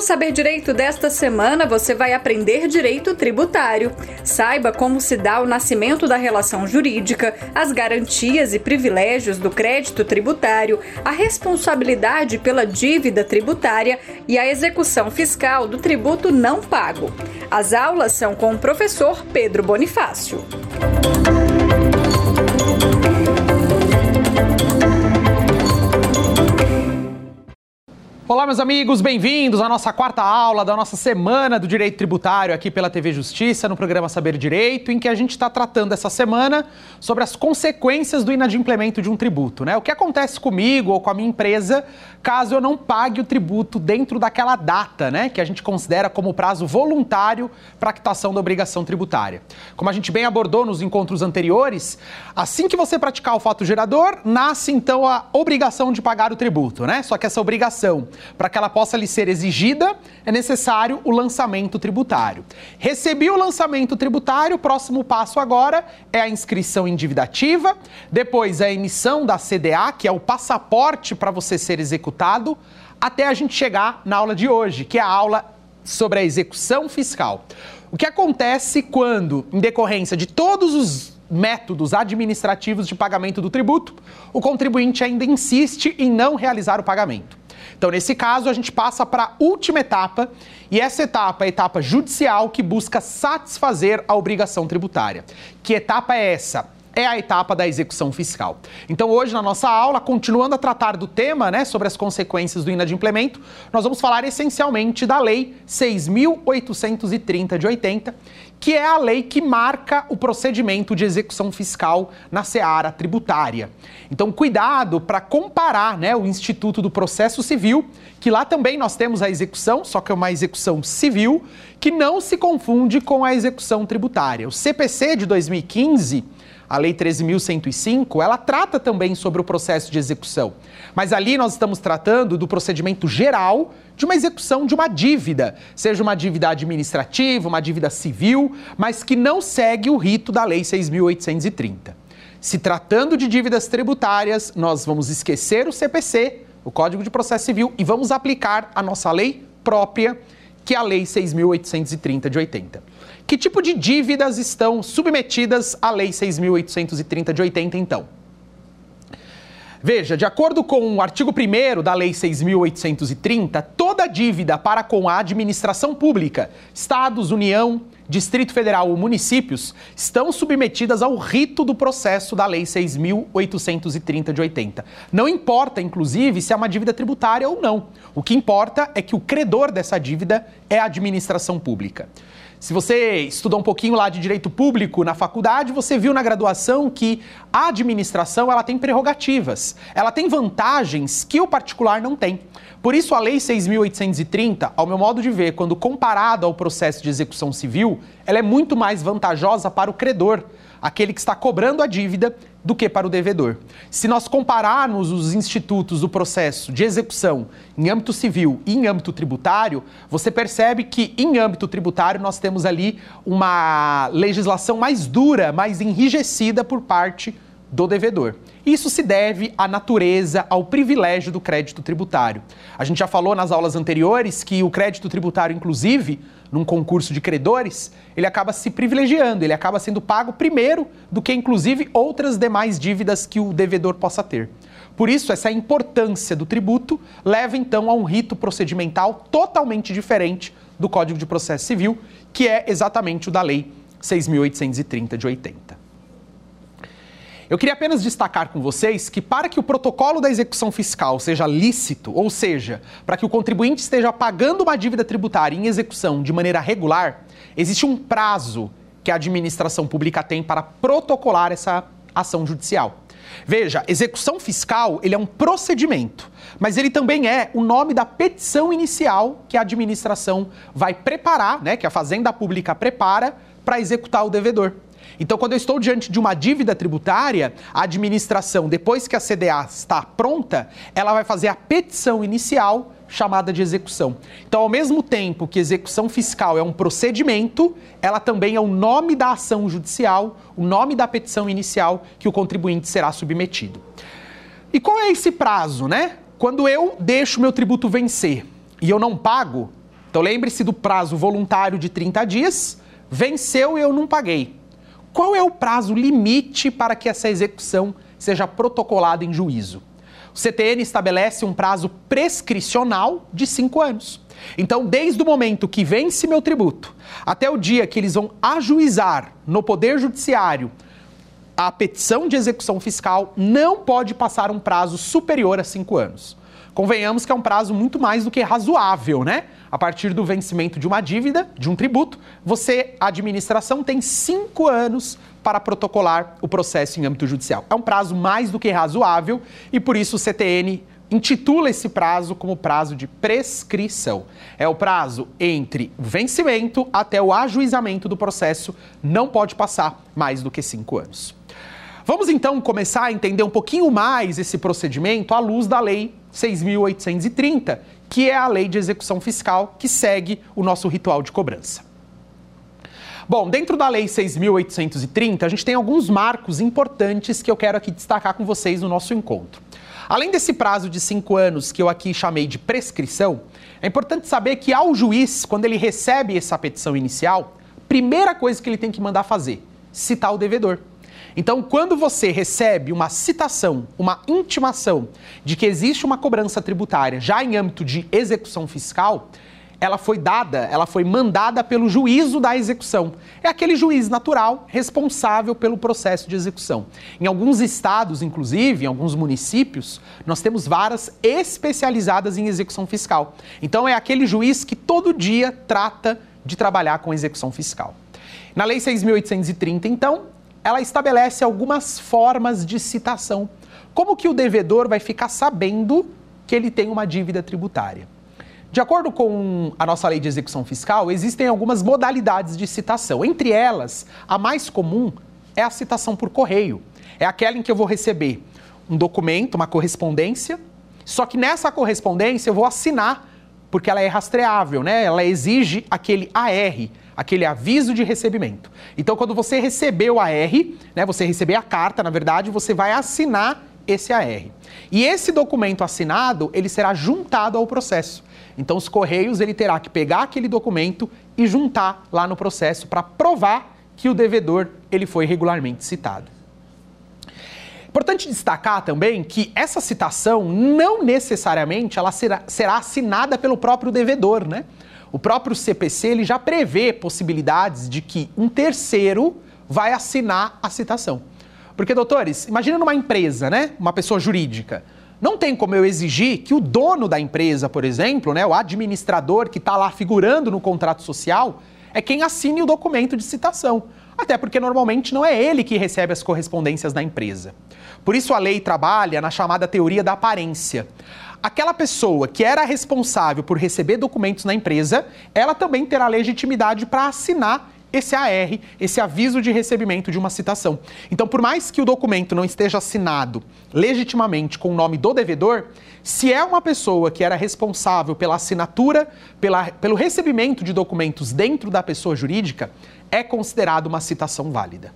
No Saber Direito desta semana, você vai aprender direito tributário. Saiba como se dá o nascimento da relação jurídica, as garantias e privilégios do crédito tributário, a responsabilidade pela dívida tributária e a execução fiscal do tributo não pago. As aulas são com o professor Pedro Bonifácio. Olá, meus amigos, bem-vindos à nossa quarta aula da nossa Semana do Direito Tributário aqui pela TV Justiça, no programa Saber Direito, em que a gente está tratando essa semana sobre as consequências do inadimplemento de um tributo, né? O que acontece comigo ou com a minha empresa caso eu não pague o tributo dentro daquela data, né, que a gente considera como prazo voluntário para a quitação da obrigação tributária. Como a gente bem abordou nos encontros anteriores, assim que você praticar o fato gerador, nasce então a obrigação de pagar o tributo, né? Só que essa obrigação, para que ela possa lhe ser exigida, é necessário o lançamento tributário. Recebi o lançamento tributário, o próximo passo agora é a inscrição em dívida ativa, depois a emissão da CDA, que é o passaporte para você ser executado até a gente chegar na aula de hoje, que é a aula sobre a execução fiscal. O que acontece quando, em decorrência de todos os métodos administrativos de pagamento do tributo, o contribuinte ainda insiste em não realizar o pagamento. Então, nesse caso, a gente passa para a última etapa, e essa etapa é a etapa judicial que busca satisfazer a obrigação tributária. Que etapa é essa? É a etapa da execução fiscal. Então, hoje, na nossa aula, continuando a tratar do tema, né, sobre as consequências do inadimplemento, nós vamos falar essencialmente da Lei 6.830 de 80, que é a lei que marca o procedimento de execução fiscal na seara tributária. Então, cuidado para comparar né, o Instituto do Processo Civil, que lá também nós temos a execução, só que é uma execução civil, que não se confunde com a execução tributária. O CPC de 2015 a Lei 13.105, ela trata também sobre o processo de execução. Mas ali nós estamos tratando do procedimento geral de uma execução de uma dívida, seja uma dívida administrativa, uma dívida civil, mas que não segue o rito da Lei 6.830. Se tratando de dívidas tributárias, nós vamos esquecer o CPC, o Código de Processo Civil, e vamos aplicar a nossa lei própria, que é a Lei 6.830 de 80. Que tipo de dívidas estão submetidas à Lei 6.830 de 80, então? Veja, de acordo com o artigo 1 da Lei 6.830, toda dívida para com a administração pública, Estados, União, Distrito Federal ou municípios, estão submetidas ao rito do processo da Lei 6.830 de 80. Não importa, inclusive, se é uma dívida tributária ou não. O que importa é que o credor dessa dívida é a administração pública. Se você estudou um pouquinho lá de direito público na faculdade, você viu na graduação que a administração ela tem prerrogativas, ela tem vantagens que o particular não tem. Por isso, a Lei 6.830, ao meu modo de ver, quando comparado ao processo de execução civil, ela é muito mais vantajosa para o credor, aquele que está cobrando a dívida do que para o devedor. Se nós compararmos os institutos do processo de execução em âmbito civil e em âmbito tributário, você percebe que em âmbito tributário nós temos ali uma legislação mais dura, mais enrijecida por parte do devedor. Isso se deve à natureza, ao privilégio do crédito tributário. A gente já falou nas aulas anteriores que o crédito tributário, inclusive, num concurso de credores, ele acaba se privilegiando, ele acaba sendo pago primeiro do que, inclusive, outras demais dívidas que o devedor possa ter. Por isso, essa importância do tributo leva então a um rito procedimental totalmente diferente do Código de Processo Civil, que é exatamente o da Lei 6.830 de 80. Eu queria apenas destacar com vocês que, para que o protocolo da execução fiscal seja lícito, ou seja, para que o contribuinte esteja pagando uma dívida tributária em execução de maneira regular, existe um prazo que a administração pública tem para protocolar essa ação judicial. Veja, execução fiscal ele é um procedimento, mas ele também é o nome da petição inicial que a administração vai preparar, né, que a Fazenda Pública prepara para executar o devedor. Então, quando eu estou diante de uma dívida tributária, a administração, depois que a CDA está pronta, ela vai fazer a petição inicial chamada de execução. Então, ao mesmo tempo que execução fiscal é um procedimento, ela também é o nome da ação judicial, o nome da petição inicial que o contribuinte será submetido. E qual é esse prazo, né? Quando eu deixo meu tributo vencer e eu não pago, Então lembre-se do prazo voluntário de 30 dias, venceu e eu não paguei. Qual é o prazo limite para que essa execução seja protocolada em juízo? O CTN estabelece um prazo prescricional de cinco anos. Então, desde o momento que vence meu tributo até o dia que eles vão ajuizar no Poder Judiciário a petição de execução fiscal, não pode passar um prazo superior a cinco anos. Convenhamos que é um prazo muito mais do que razoável, né? A partir do vencimento de uma dívida, de um tributo, você, a administração, tem cinco anos para protocolar o processo em âmbito judicial. É um prazo mais do que razoável e por isso o CTN intitula esse prazo como prazo de prescrição. É o prazo entre o vencimento até o ajuizamento do processo, não pode passar mais do que cinco anos. Vamos então começar a entender um pouquinho mais esse procedimento à luz da Lei 6.830, que é a lei de execução fiscal que segue o nosso ritual de cobrança. Bom, dentro da Lei 6.830, a gente tem alguns marcos importantes que eu quero aqui destacar com vocês no nosso encontro. Além desse prazo de cinco anos que eu aqui chamei de prescrição, é importante saber que ao juiz, quando ele recebe essa petição inicial, primeira coisa que ele tem que mandar fazer, citar o devedor. Então, quando você recebe uma citação, uma intimação de que existe uma cobrança tributária já em âmbito de execução fiscal, ela foi dada, ela foi mandada pelo juízo da execução. É aquele juiz natural responsável pelo processo de execução. Em alguns estados, inclusive, em alguns municípios, nós temos varas especializadas em execução fiscal. Então é aquele juiz que todo dia trata de trabalhar com execução fiscal. Na Lei 6.830, então, ela estabelece algumas formas de citação. Como que o devedor vai ficar sabendo que ele tem uma dívida tributária? De acordo com a nossa lei de execução fiscal, existem algumas modalidades de citação. Entre elas, a mais comum é a citação por correio. É aquela em que eu vou receber um documento, uma correspondência, só que nessa correspondência eu vou assinar, porque ela é rastreável, né? Ela exige aquele AR, aquele aviso de recebimento. Então, quando você receber o AR, né, você receber a carta, na verdade, você vai assinar esse AR. E esse documento assinado, ele será juntado ao processo. Então, os Correios ele terá que pegar aquele documento e juntar lá no processo para provar que o devedor ele foi regularmente citado. Importante destacar também que essa citação não necessariamente ela será, será assinada pelo próprio devedor, né? O próprio CPC ele já prevê possibilidades de que um terceiro vai assinar a citação. Porque, doutores, imagina numa empresa, né? Uma pessoa jurídica. Não tem como eu exigir que o dono da empresa, por exemplo, né, o administrador que está lá figurando no contrato social, é quem assine o documento de citação. Até porque normalmente não é ele que recebe as correspondências da empresa. Por isso a lei trabalha na chamada teoria da aparência. Aquela pessoa que era responsável por receber documentos na empresa, ela também terá legitimidade para assinar esse AR, esse aviso de recebimento de uma citação. Então, por mais que o documento não esteja assinado legitimamente com o nome do devedor, se é uma pessoa que era responsável pela assinatura, pela, pelo recebimento de documentos dentro da pessoa jurídica, é considerado uma citação válida.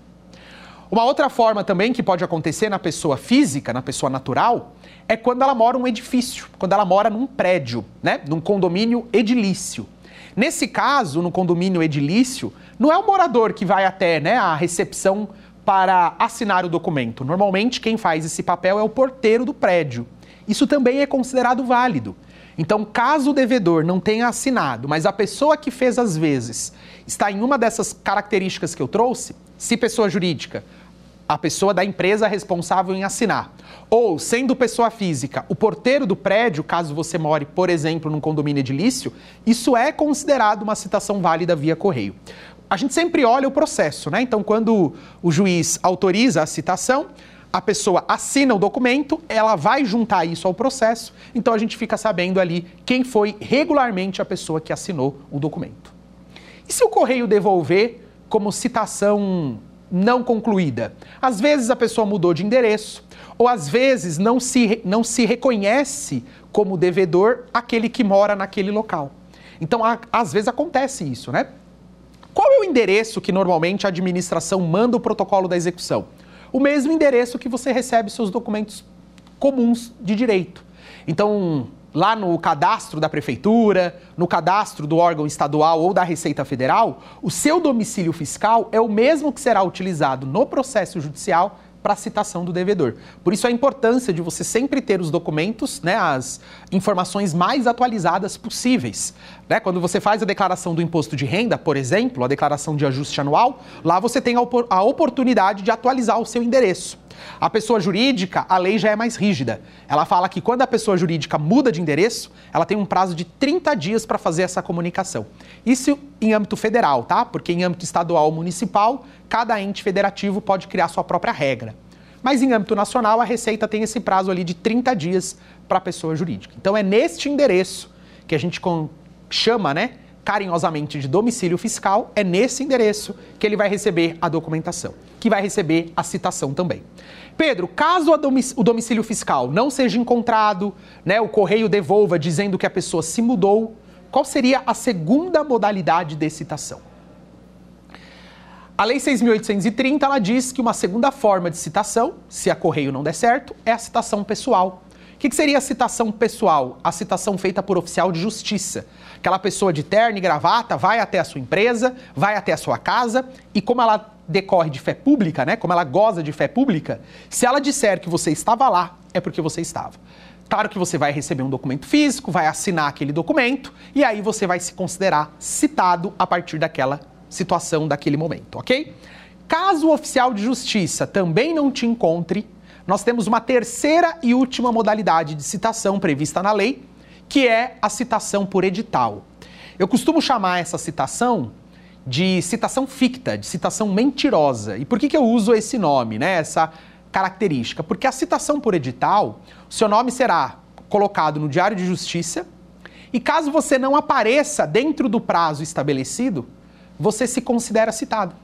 Uma outra forma também que pode acontecer na pessoa física, na pessoa natural, é quando ela mora num edifício, quando ela mora num prédio, né, num condomínio edilício. Nesse caso, no condomínio edilício, não é o morador que vai até né, a recepção para assinar o documento. Normalmente, quem faz esse papel é o porteiro do prédio. Isso também é considerado válido. Então, caso o devedor não tenha assinado, mas a pessoa que fez as vezes está em uma dessas características que eu trouxe, se pessoa jurídica, a pessoa da empresa responsável em assinar. Ou, sendo pessoa física, o porteiro do prédio, caso você more, por exemplo, num condomínio edilício, isso é considerado uma citação válida via correio. A gente sempre olha o processo, né? Então, quando o juiz autoriza a citação, a pessoa assina o documento, ela vai juntar isso ao processo, então a gente fica sabendo ali quem foi regularmente a pessoa que assinou o documento. E se o correio devolver como citação não concluída. Às vezes a pessoa mudou de endereço, ou às vezes não se, não se reconhece como devedor aquele que mora naquele local. Então, a, às vezes acontece isso, né? Qual é o endereço que normalmente a administração manda o protocolo da execução? O mesmo endereço que você recebe seus documentos comuns de direito. Então, lá no cadastro da prefeitura, no cadastro do órgão estadual ou da Receita Federal, o seu domicílio fiscal é o mesmo que será utilizado no processo judicial para a citação do devedor. Por isso a importância de você sempre ter os documentos, né, as informações mais atualizadas possíveis. Né? Quando você faz a declaração do imposto de renda, por exemplo, a declaração de ajuste anual, lá você tem a oportunidade de atualizar o seu endereço. A pessoa jurídica, a lei já é mais rígida. Ela fala que quando a pessoa jurídica muda de endereço, ela tem um prazo de 30 dias para fazer essa comunicação. Isso em âmbito federal, tá? Porque em âmbito estadual ou municipal, cada ente federativo pode criar sua própria regra. Mas em âmbito nacional, a Receita tem esse prazo ali de 30 dias para a pessoa jurídica. Então é neste endereço que a gente chama, né, carinhosamente de domicílio fiscal, é nesse endereço que ele vai receber a documentação, que vai receber a citação também. Pedro, caso o domicílio fiscal não seja encontrado, né, o correio devolva dizendo que a pessoa se mudou, qual seria a segunda modalidade de citação? A Lei 6.830 ela diz que uma segunda forma de citação, se a correio não der certo, é a citação pessoal. Que, que seria a citação pessoal? A citação feita por oficial de justiça. Aquela pessoa de terno e gravata vai até a sua empresa, vai até a sua casa e como ela decorre de fé pública, né? Como ela goza de fé pública, se ela disser que você estava lá, é porque você estava. Claro que você vai receber um documento físico, vai assinar aquele documento e aí você vai se considerar citado a partir daquela situação, daquele momento, ok? Caso o oficial de justiça também não te encontre, nós temos uma terceira e última modalidade de citação prevista na lei, que é a citação por edital. Eu costumo chamar essa citação de citação ficta, de citação mentirosa. E por que, que eu uso esse nome, né? essa característica? Porque a citação por edital, seu nome será colocado no Diário de Justiça e caso você não apareça dentro do prazo estabelecido, você se considera citado.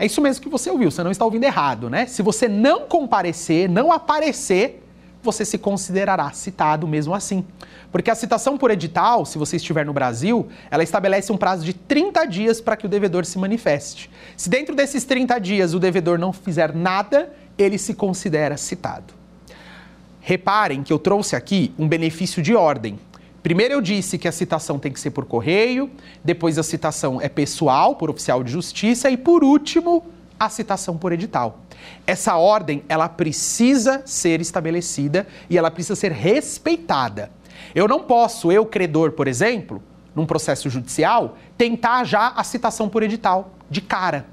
É isso mesmo que você ouviu, você não está ouvindo errado, né? Se você não comparecer, não aparecer, você se considerará citado mesmo assim. Porque a citação por edital, se você estiver no Brasil, ela estabelece um prazo de 30 dias para que o devedor se manifeste. Se dentro desses 30 dias o devedor não fizer nada, ele se considera citado. Reparem que eu trouxe aqui um benefício de ordem. Primeiro eu disse que a citação tem que ser por correio, depois a citação é pessoal, por oficial de justiça, e por último, a citação por edital. Essa ordem, ela precisa ser estabelecida e ela precisa ser respeitada. Eu não posso, eu credor, por exemplo, num processo judicial, tentar já a citação por edital, de cara.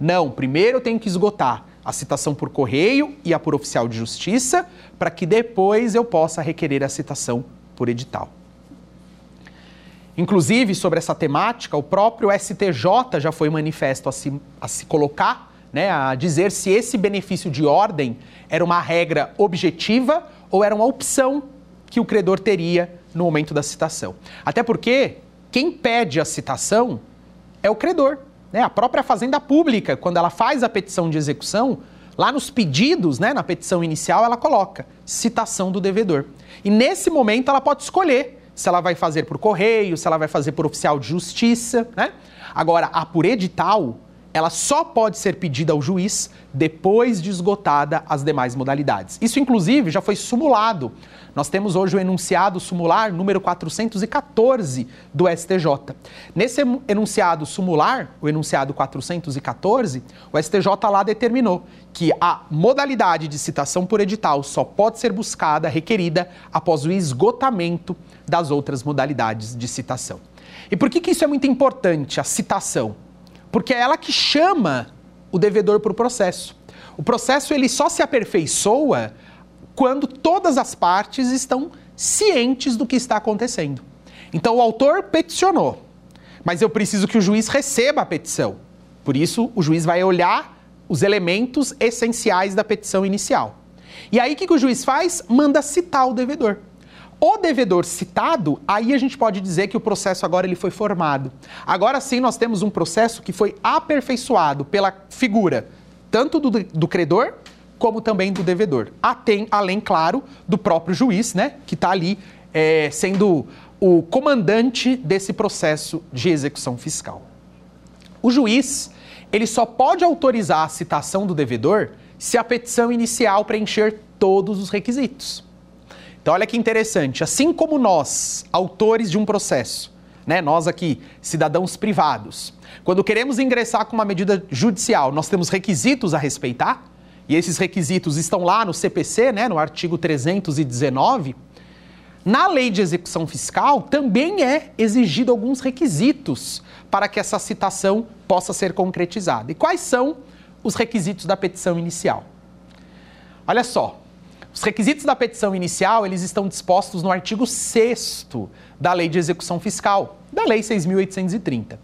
Não, primeiro eu tenho que esgotar a citação por correio e a por oficial de justiça, para que depois eu possa requerer a citação por edital. Inclusive, sobre essa temática, o próprio STJ já foi manifesto a se, a se colocar, né, a dizer se esse benefício de ordem era uma regra objetiva ou era uma opção que o credor teria no momento da citação. Até porque quem pede a citação é o credor. Né? A própria Fazenda Pública, quando ela faz a petição de execução, lá nos pedidos, né, na petição inicial, ela coloca citação do devedor. E nesse momento ela pode escolher se ela vai fazer por correio, se ela vai fazer por oficial de justiça. Né? Agora, a por edital, ela só pode ser pedida ao juiz depois de esgotada as demais modalidades. Isso, inclusive, já foi sumulado. Nós temos hoje o enunciado sumular número 414 do STJ. Nesse enunciado sumular, o enunciado 414, o STJ lá determinou que a modalidade de citação por edital só pode ser buscada, requerida, após o esgotamento das outras modalidades de citação. E por que, que isso é muito importante, a citação? Porque é ela que chama o devedor para o processo. O processo ele só se aperfeiçoa quando todas as partes estão cientes do que está acontecendo. Então o autor peticionou, mas eu preciso que o juiz receba a petição. Por isso, o juiz vai olhar os elementos essenciais da petição inicial. E aí o que, que o juiz faz? Manda citar o devedor. O devedor citado, aí a gente pode dizer que o processo agora ele foi formado. Agora sim nós temos um processo que foi aperfeiçoado pela figura tanto do, do credor como também do devedor. Até, além, claro, do próprio juiz, né, que está ali é, sendo o comandante desse processo de execução fiscal. O juiz, ele só pode autorizar a citação do devedor se a petição inicial preencher todos os requisitos. Então, olha que interessante. Assim como nós, autores de um processo, né, nós aqui, cidadãos privados, quando queremos ingressar com uma medida judicial, nós temos requisitos a respeitar, e esses requisitos estão lá no CPC, né, no artigo 319. Na lei de execução fiscal também é exigido alguns requisitos para que essa citação possa ser concretizada. E quais são os requisitos da petição inicial? Olha só, os requisitos da petição inicial, eles estão dispostos no artigo 6 da Lei de Execução Fiscal, da Lei 6.830.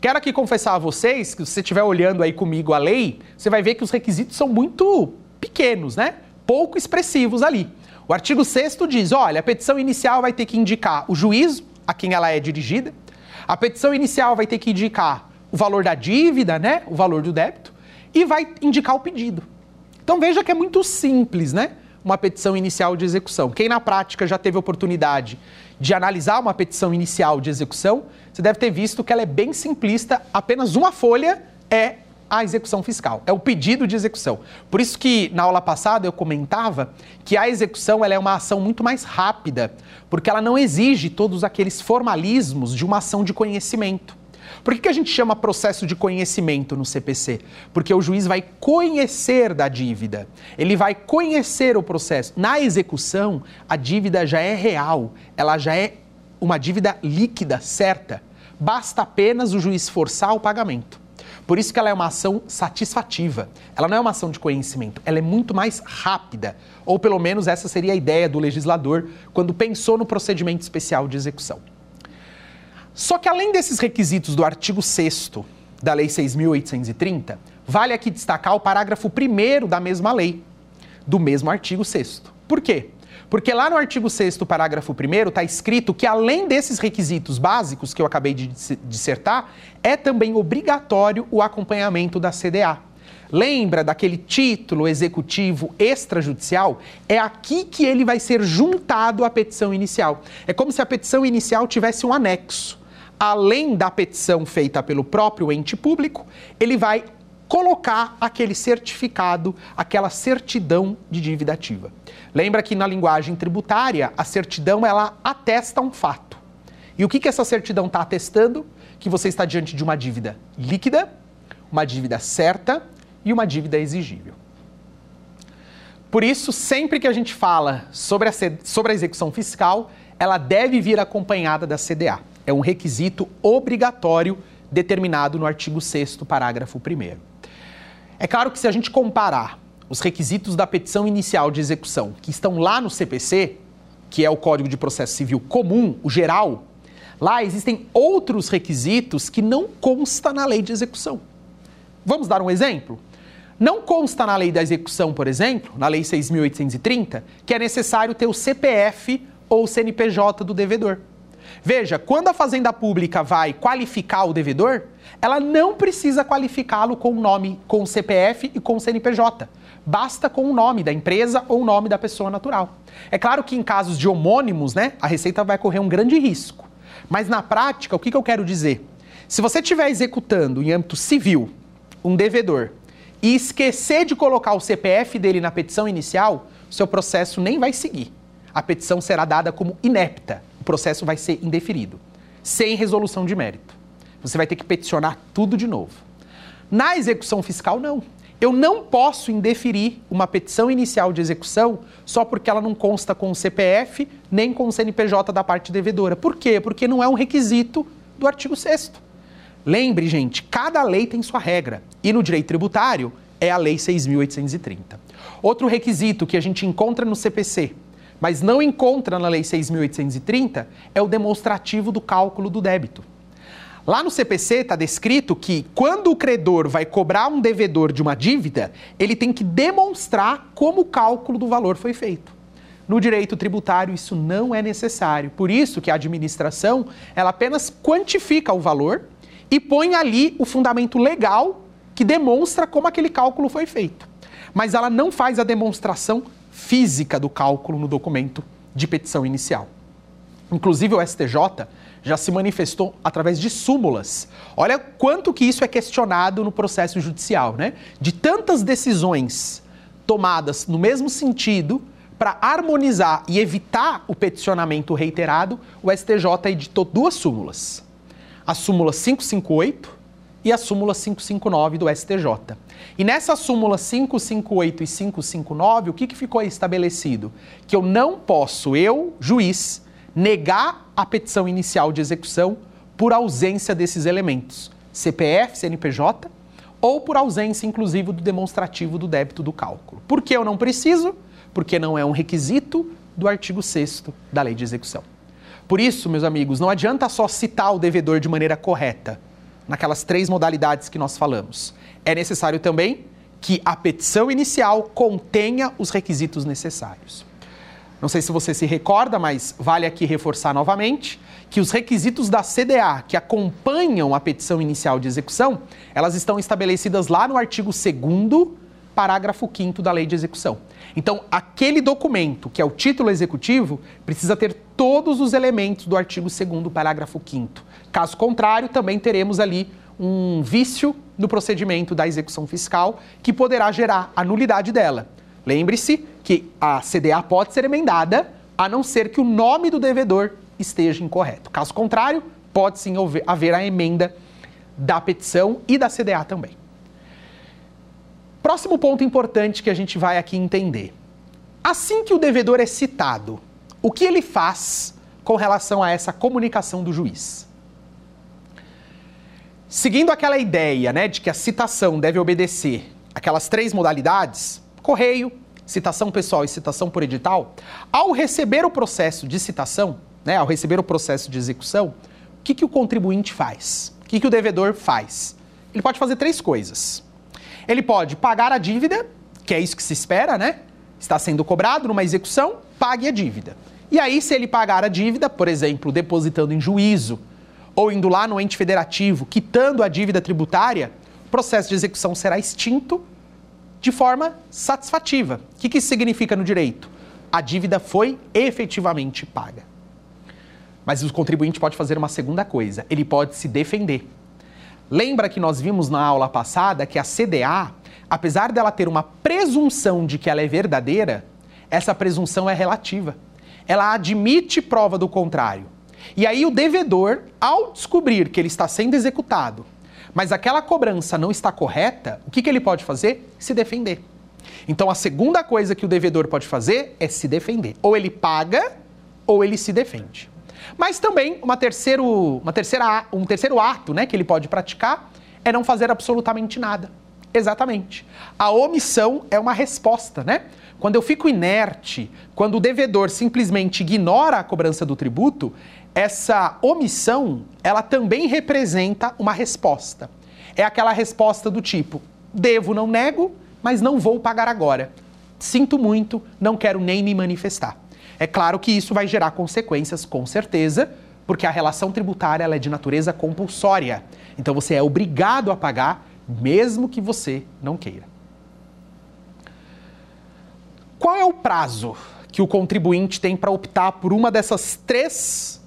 Quero aqui confessar a vocês que se você estiver olhando aí comigo a lei, você vai ver que os requisitos são muito pequenos, né? Pouco expressivos ali. O artigo 6 diz: olha, a petição inicial vai ter que indicar o juízo a quem ela é dirigida, a petição inicial vai ter que indicar o valor da dívida, né? O valor do débito, e vai indicar o pedido. Então veja que é muito simples, né? Uma petição inicial de execução. Quem na prática já teve oportunidade de analisar uma petição inicial de execução, você deve ter visto que ela é bem simplista, apenas uma folha é a execução fiscal, é o pedido de execução. Por isso que na aula passada eu comentava que a execução ela é uma ação muito mais rápida, porque ela não exige todos aqueles formalismos de uma ação de conhecimento. Por que, que a gente chama processo de conhecimento no CPC? Porque o juiz vai conhecer da dívida, ele vai conhecer o processo. Na execução, a dívida já é real, ela já é uma dívida líquida, certa. Basta apenas o juiz forçar o pagamento. Por isso que ela é uma ação satisfativa. Ela não é uma ação de conhecimento, ela é muito mais rápida. Ou pelo menos essa seria a ideia do legislador quando pensou no procedimento especial de execução. Só que além desses requisitos do artigo 6 da Lei 6.830, vale aqui destacar o parágrafo 1 da mesma lei, do mesmo artigo 6. Por quê? Porque lá no artigo 6 parágrafo 1 está escrito que, além desses requisitos básicos que eu acabei de dissertar, é também obrigatório o acompanhamento da CDA. Lembra daquele título executivo extrajudicial? É aqui que ele vai ser juntado à petição inicial. É como se a petição inicial tivesse um anexo. Além da petição feita pelo próprio ente público, ele vai colocar aquele certificado, aquela certidão de dívida ativa. Lembra que na linguagem tributária, a certidão ela atesta um fato. E o que, que essa certidão está atestando? Que você está diante de uma dívida líquida, uma dívida certa e uma dívida exigível. Por isso, sempre que a gente fala sobre a, sobre a execução fiscal, ela deve vir acompanhada da CDA. É um requisito obrigatório determinado no artigo 6, parágrafo 1. É claro que se a gente comparar os requisitos da petição inicial de execução que estão lá no CPC, que é o Código de Processo Civil comum, o geral, lá existem outros requisitos que não consta na lei de execução. Vamos dar um exemplo? Não consta na lei da execução, por exemplo, na lei 6.830, que é necessário ter o CPF ou o CNPJ do devedor. Veja, quando a Fazenda Pública vai qualificar o devedor, ela não precisa qualificá-lo com o nome, com o CPF e com o CNPJ. Basta com o nome da empresa ou o nome da pessoa natural. É claro que em casos de homônimos, né, a Receita vai correr um grande risco. Mas na prática, o que, que eu quero dizer? Se você estiver executando em âmbito civil um devedor e esquecer de colocar o CPF dele na petição inicial, seu processo nem vai seguir. A petição será dada como inepta processo vai ser indeferido, sem resolução de mérito. Você vai ter que peticionar tudo de novo. Na execução fiscal, não. Eu não posso indeferir uma petição inicial de execução só porque ela não consta com o CPF nem com o CNPJ da parte devedora. Por quê? Porque não é um requisito do artigo 6. Lembre, gente, cada lei tem sua regra. E no direito tributário é a Lei 6.830. Outro requisito que a gente encontra no CPC, mas não encontra na Lei 6.830 é o demonstrativo do cálculo do débito. Lá no CPC está descrito que quando o credor vai cobrar um devedor de uma dívida, ele tem que demonstrar como o cálculo do valor foi feito. No direito tributário isso não é necessário. Por isso que a administração, ela apenas quantifica o valor e põe ali o fundamento legal que demonstra como aquele cálculo foi feito. Mas ela não faz a demonstração física do cálculo no documento de petição inicial. Inclusive o STJ já se manifestou através de súmulas. Olha quanto que isso é questionado no processo judicial, né? De tantas decisões tomadas no mesmo sentido para harmonizar e evitar o peticionamento reiterado, o STJ editou duas súmulas. A súmula 558 e a súmula 559 do STJ. E nessa súmula 558 e 559, o que, que ficou estabelecido? Que eu não posso, eu, juiz, negar a petição inicial de execução por ausência desses elementos, CPF, CNPJ, ou por ausência, inclusive, do demonstrativo do débito do cálculo. Por que eu não preciso? Porque não é um requisito do artigo 6 da Lei de Execução. Por isso, meus amigos, não adianta só citar o devedor de maneira correta, naquelas três modalidades que nós falamos. É necessário também que a petição inicial contenha os requisitos necessários. Não sei se você se recorda, mas vale aqui reforçar novamente que os requisitos da CDA que acompanham a petição inicial de execução, elas estão estabelecidas lá no artigo 2 parágrafo 5 da Lei de Execução. Então, aquele documento, que é o título executivo, precisa ter todos os elementos do artigo 2 parágrafo 5 Caso contrário, também teremos ali um vício no procedimento da execução fiscal que poderá gerar a nulidade dela. Lembre-se que a CDA pode ser emendada a não ser que o nome do devedor esteja incorreto. Caso contrário, pode sim haver a emenda da petição e da CDA também. Próximo ponto importante que a gente vai aqui entender. Assim que o devedor é citado, o que ele faz com relação a essa comunicação do juiz? Seguindo aquela ideia né, de que a citação deve obedecer aquelas três modalidades, correio, citação pessoal e citação por edital, ao receber o processo de citação, né, ao receber o processo de execução, o que, que o contribuinte faz? O que, que o devedor faz? Ele pode fazer três coisas. Ele pode pagar a dívida, que é isso que se espera, né? Está sendo cobrado numa execução, pague a dívida. E aí, se ele pagar a dívida, por exemplo, depositando em juízo ou indo lá no ente federativo, quitando a dívida tributária, o processo de execução será extinto de forma satisfativa. O que, isso significa no direito? A dívida foi efetivamente paga. Mas o contribuinte pode fazer uma segunda coisa: ele pode se defender. Lembra que nós vimos na aula passada que a CDA, apesar dela ter uma presunção de que ela é verdadeira, essa presunção é relativa. Ela admite prova do contrário. E aí o devedor, ao descobrir que ele está sendo executado, mas aquela cobrança não está correta, o que, que ele pode fazer? Se defender. Então a segunda coisa que o devedor pode fazer é se defender. Ou ele paga, ou ele se defende. Mas também uma terceiro, uma terceira, um terceiro ato né, que ele pode praticar é não fazer absolutamente nada. Exatamente. A omissão é uma resposta, né? Quando eu fico inerte, quando o devedor simplesmente ignora a cobrança do tributo, essa omissão, ela também representa uma resposta. É aquela resposta do tipo: devo, não nego, mas não vou pagar agora. Sinto muito, não quero nem me manifestar. É claro que isso vai gerar consequências, com certeza, porque a relação tributária é de natureza compulsória. Então você é obrigado a pagar, mesmo que você não queira. Qual é o prazo que o contribuinte tem para optar por uma dessas três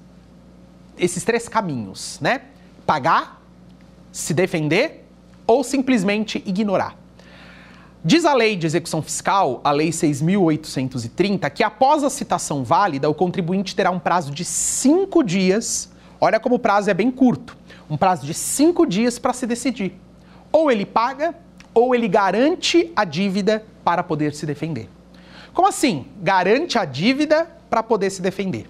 esses três caminhos, né? Pagar, se defender ou simplesmente ignorar. Diz a lei de execução fiscal, a lei 6.830, que após a citação válida, o contribuinte terá um prazo de cinco dias. Olha como o prazo é bem curto. Um prazo de cinco dias para se decidir. Ou ele paga, ou ele garante a dívida para poder se defender. Como assim? Garante a dívida para poder se defender.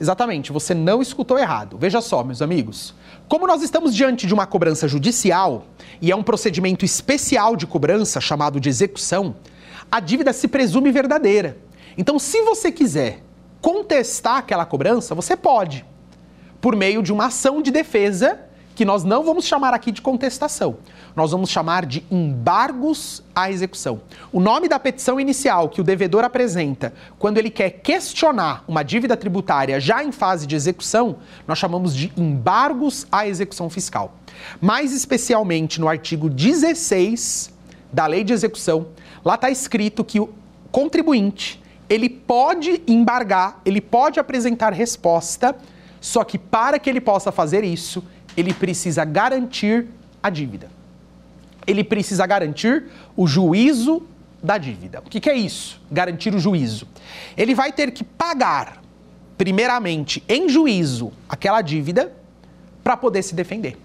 Exatamente, você não escutou errado. Veja só, meus amigos. Como nós estamos diante de uma cobrança judicial e é um procedimento especial de cobrança chamado de execução, a dívida se presume verdadeira. Então, se você quiser contestar aquela cobrança, você pode, por meio de uma ação de defesa que nós não vamos chamar aqui de contestação, nós vamos chamar de embargos à execução. O nome da petição inicial que o devedor apresenta quando ele quer questionar uma dívida tributária já em fase de execução, nós chamamos de embargos à execução fiscal. Mais especialmente no artigo 16 da Lei de Execução, lá está escrito que o contribuinte ele pode embargar, ele pode apresentar resposta, só que para que ele possa fazer isso, ele precisa garantir a dívida. Ele precisa garantir o juízo da dívida. O que, que é isso? Garantir o juízo. Ele vai ter que pagar, primeiramente, em juízo, aquela dívida para poder se defender.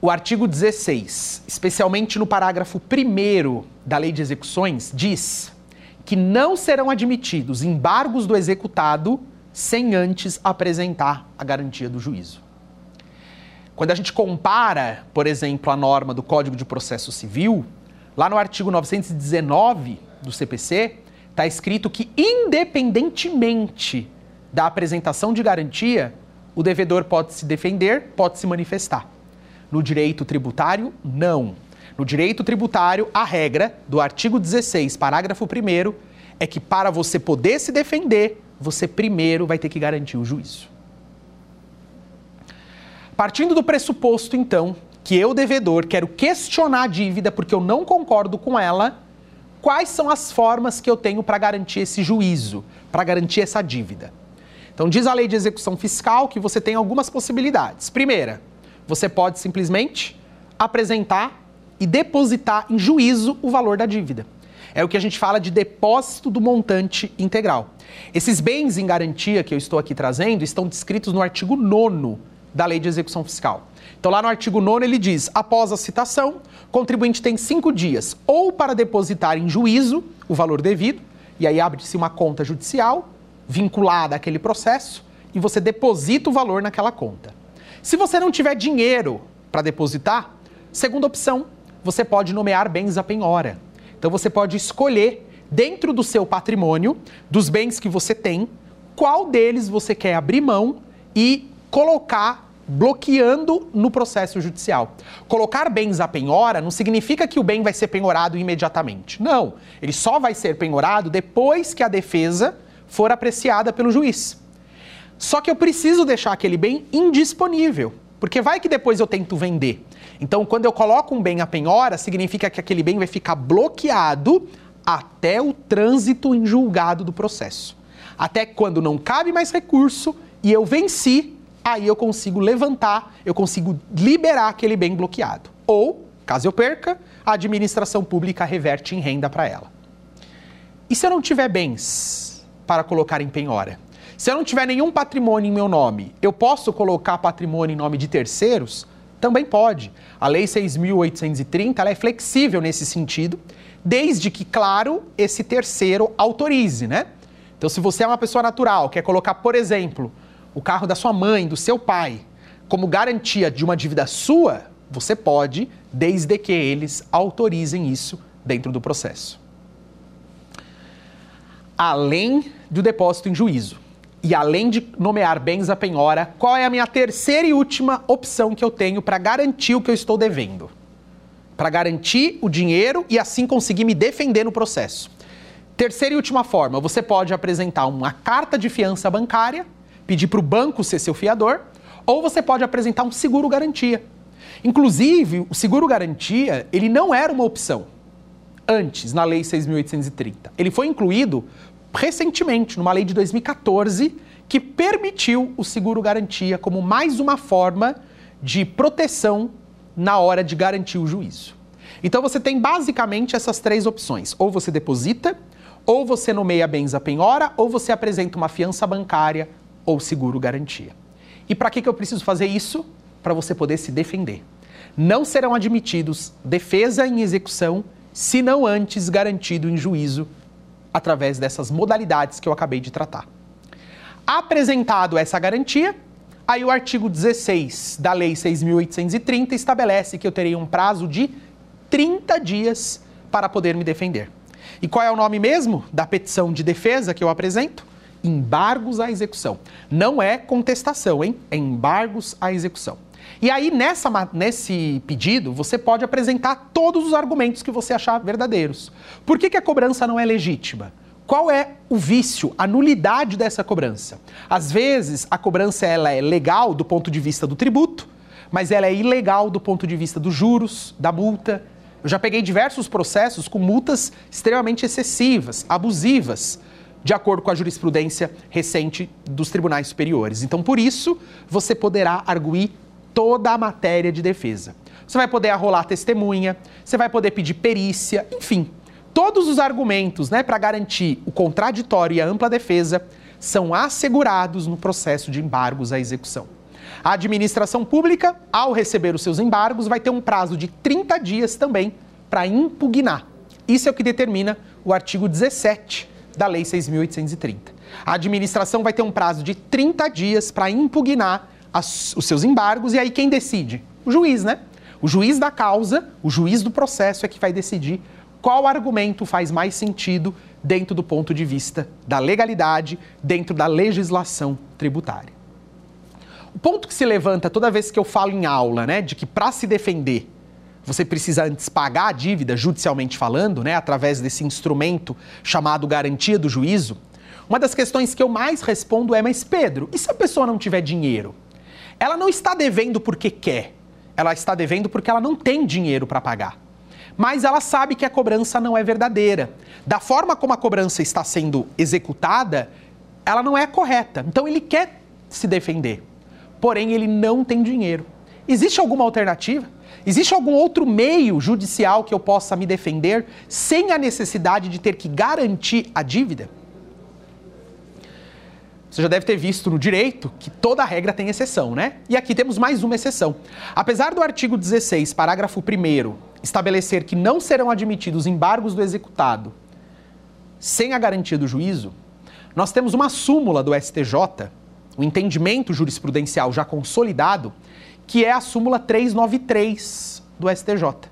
O artigo 16, especialmente no parágrafo 1 da Lei de Execuções, diz que não serão admitidos embargos do executado sem antes apresentar a garantia do juízo. Quando a gente compara, por exemplo, a norma do Código de Processo Civil, lá no artigo 919 do CPC, está escrito que, independentemente da apresentação de garantia, o devedor pode se defender, pode se manifestar. No direito tributário, não. No direito tributário, a regra do artigo 16, parágrafo 1 é que para você poder se defender, você primeiro vai ter que garantir o juízo. Partindo do pressuposto, então, que eu, devedor, quero questionar a dívida porque eu não concordo com ela, quais são as formas que eu tenho para garantir esse juízo, para garantir essa dívida? Então, diz a lei de execução fiscal que você tem algumas possibilidades. Primeira, você pode simplesmente apresentar e depositar em juízo o valor da dívida. É o que a gente fala de depósito do montante integral. Esses bens em garantia que eu estou aqui trazendo estão descritos no artigo 9 da Lei de Execução Fiscal. Então, lá no artigo 9 ele diz: após a citação, o contribuinte tem cinco dias ou para depositar em juízo o valor devido, e aí abre-se uma conta judicial vinculada àquele processo, e você deposita o valor naquela conta. Se você não tiver dinheiro para depositar, segunda opção, você pode nomear bens a penhora. Então você pode escolher dentro do seu patrimônio, dos bens que você tem, qual deles você quer abrir mão e colocar bloqueando no processo judicial. Colocar bens à penhora não significa que o bem vai ser penhorado imediatamente. Não, ele só vai ser penhorado depois que a defesa for apreciada pelo juiz. Só que eu preciso deixar aquele bem indisponível, porque vai que depois eu tento vender. Então, quando eu coloco um bem à penhora, significa que aquele bem vai ficar bloqueado até o trânsito em julgado do processo. Até quando não cabe mais recurso e eu venci, aí eu consigo levantar, eu consigo liberar aquele bem bloqueado. Ou, caso eu perca, a administração pública reverte em renda para ela. E se eu não tiver bens para colocar em penhora? Se eu não tiver nenhum patrimônio em meu nome, eu posso colocar patrimônio em nome de terceiros? Também pode. A Lei 6.830 é flexível nesse sentido, desde que, claro, esse terceiro autorize, né? Então, se você é uma pessoa natural, quer colocar, por exemplo, o carro da sua mãe, do seu pai, como garantia de uma dívida sua, você pode, desde que eles autorizem isso dentro do processo. Além do depósito em juízo e além de nomear bens a penhora, qual é a minha terceira e última opção que eu tenho para garantir o que eu estou devendo? Para garantir o dinheiro e assim conseguir me defender no processo. Terceira e última forma, você pode apresentar uma carta de fiança bancária pedir para o banco ser seu fiador, ou você pode apresentar um seguro garantia. Inclusive, o seguro garantia, ele não era uma opção antes na lei 6830. Ele foi incluído recentemente numa lei de 2014 que permitiu o seguro garantia como mais uma forma de proteção na hora de garantir o juízo. Então você tem basicamente essas três opções: ou você deposita, ou você nomeia bens a penhora, ou você apresenta uma fiança bancária ou seguro garantia. E para que, que eu preciso fazer isso? Para você poder se defender. Não serão admitidos defesa em execução se não antes garantido em juízo através dessas modalidades que eu acabei de tratar. Apresentado essa garantia, aí o artigo 16 da Lei 6.830 estabelece que eu terei um prazo de 30 dias para poder me defender. E qual é o nome mesmo da petição de defesa que eu apresento? Embargos à execução. Não é contestação, hein? É embargos à execução. E aí, nessa, nesse pedido, você pode apresentar todos os argumentos que você achar verdadeiros. Por que, que a cobrança não é legítima? Qual é o vício, a nulidade dessa cobrança? Às vezes, a cobrança ela é legal do ponto de vista do tributo, mas ela é ilegal do ponto de vista dos juros, da multa. Eu já peguei diversos processos com multas extremamente excessivas, abusivas, de acordo com a jurisprudência recente dos tribunais superiores. Então, por isso, você poderá arguir toda a matéria de defesa. Você vai poder arrolar testemunha, você vai poder pedir perícia, enfim. Todos os argumentos né, para garantir o contraditório e a ampla defesa são assegurados no processo de embargos à execução. A administração pública, ao receber os seus embargos, vai ter um prazo de 30 dias também para impugnar. Isso é o que determina o artigo 17 da Lei 6.830. A administração vai ter um prazo de 30 dias para impugnar as, os seus embargos e aí quem decide? O juiz, né? O juiz da causa, o juiz do processo é que vai decidir qual argumento faz mais sentido dentro do ponto de vista da legalidade, dentro da legislação tributária. O ponto que se levanta toda vez que eu falo em aula, né, de que para se defender você precisa antes pagar a dívida, judicialmente falando, né, através desse instrumento chamado garantia do juízo. Uma das questões que eu mais respondo é: mas Pedro, e se a pessoa não tiver dinheiro? Ela não está devendo porque quer, ela está devendo porque ela não tem dinheiro para pagar. Mas ela sabe que a cobrança não é verdadeira. Da forma como a cobrança está sendo executada, ela não é correta. Então ele quer se defender, porém ele não tem dinheiro. Existe alguma alternativa? Existe algum outro meio judicial que eu possa me defender sem a necessidade de ter que garantir a dívida? Você já deve ter visto no direito que toda regra tem exceção, né? E aqui temos mais uma exceção. Apesar do artigo 16, parágrafo 1 estabelecer que não serão admitidos embargos do executado sem a garantia do juízo, nós temos uma súmula do STJ, o um entendimento jurisprudencial já consolidado, que é a súmula 393 do STJ.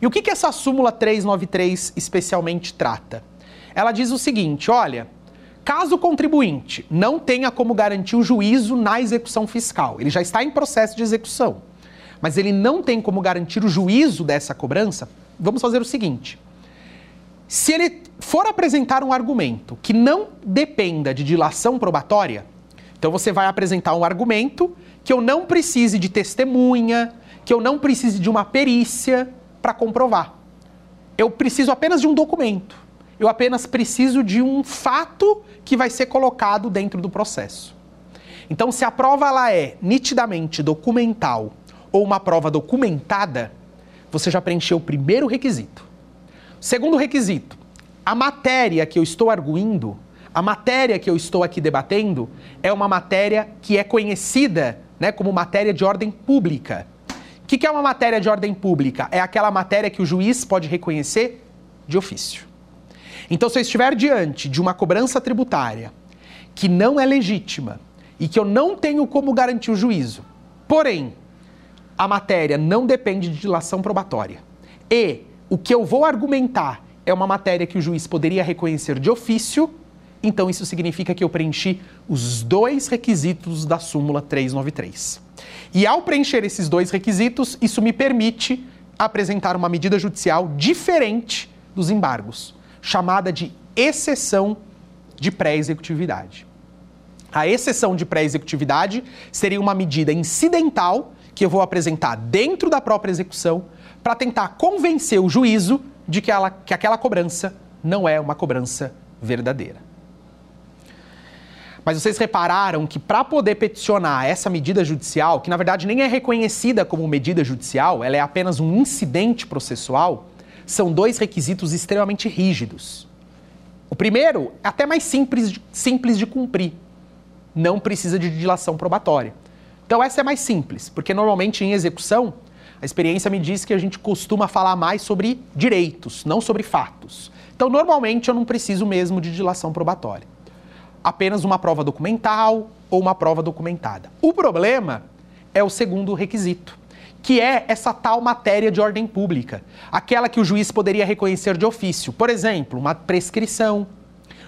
E o que, que essa súmula 393 especialmente trata? Ela diz o seguinte: olha, caso o contribuinte não tenha como garantir o juízo na execução fiscal, ele já está em processo de execução, mas ele não tem como garantir o juízo dessa cobrança, vamos fazer o seguinte. Se ele for apresentar um argumento que não dependa de dilação probatória, então você vai apresentar um argumento que eu não precise de testemunha, que eu não precise de uma perícia para comprovar. Eu preciso apenas de um documento. Eu apenas preciso de um fato que vai ser colocado dentro do processo. Então, se a prova ela é nitidamente documental ou uma prova documentada, você já preencheu o primeiro requisito. Segundo requisito, a matéria que eu estou arguindo, a matéria que eu estou aqui debatendo, é uma matéria que é conhecida né, como matéria de ordem pública. O que, que é uma matéria de ordem pública? É aquela matéria que o juiz pode reconhecer de ofício. Então, se eu estiver diante de uma cobrança tributária que não é legítima e que eu não tenho como garantir o juízo, porém, a matéria não depende de dilação probatória e o que eu vou argumentar é uma matéria que o juiz poderia reconhecer de ofício, então isso significa que eu preenchi os dois requisitos da súmula 393. E ao preencher esses dois requisitos, isso me permite apresentar uma medida judicial diferente dos embargos, chamada de exceção de pré-executividade. A exceção de pré-executividade seria uma medida incidental que eu vou apresentar dentro da própria execução para tentar convencer o juízo de que, ela, que aquela cobrança não é uma cobrança verdadeira. Mas vocês repararam que para poder peticionar essa medida judicial, que na verdade nem é reconhecida como medida judicial, ela é apenas um incidente processual, são dois requisitos extremamente rígidos. O primeiro é até mais simples de, simples de cumprir. Não precisa de dilação probatória. Então essa é mais simples, porque normalmente em execução, a experiência me diz que a gente costuma falar mais sobre direitos, não sobre fatos. Então normalmente eu não preciso mesmo de dilação probatória apenas uma prova documental ou uma prova documentada. O problema é o segundo requisito, que é essa tal matéria de ordem pública, aquela que o juiz poderia reconhecer de ofício. Por exemplo, uma prescrição,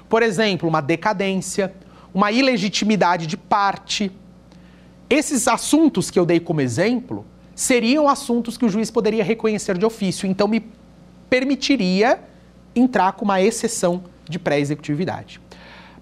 por exemplo, uma decadência, uma ilegitimidade de parte. Esses assuntos que eu dei como exemplo seriam assuntos que o juiz poderia reconhecer de ofício, então me permitiria entrar com uma exceção de pré-executividade.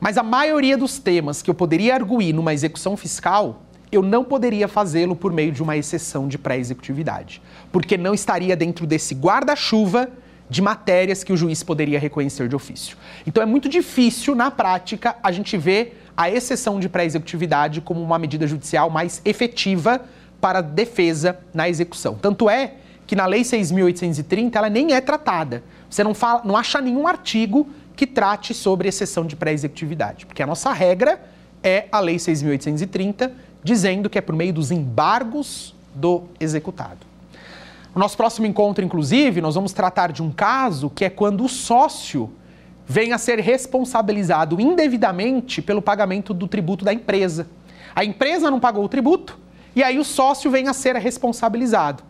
Mas a maioria dos temas que eu poderia arguir numa execução fiscal, eu não poderia fazê-lo por meio de uma exceção de pré-executividade, porque não estaria dentro desse guarda-chuva de matérias que o juiz poderia reconhecer de ofício. Então é muito difícil, na prática, a gente ver a exceção de pré-executividade como uma medida judicial mais efetiva para defesa na execução. Tanto é que na Lei 6.830 ela nem é tratada. Você não, fala, não acha nenhum artigo que trate sobre exceção de pré-executividade, porque a nossa regra é a Lei 6.830, dizendo que é por meio dos embargos do executado. No nosso próximo encontro, inclusive, nós vamos tratar de um caso que é quando o sócio vem a ser responsabilizado indevidamente pelo pagamento do tributo da empresa. A empresa não pagou o tributo e aí o sócio vem a ser responsabilizado.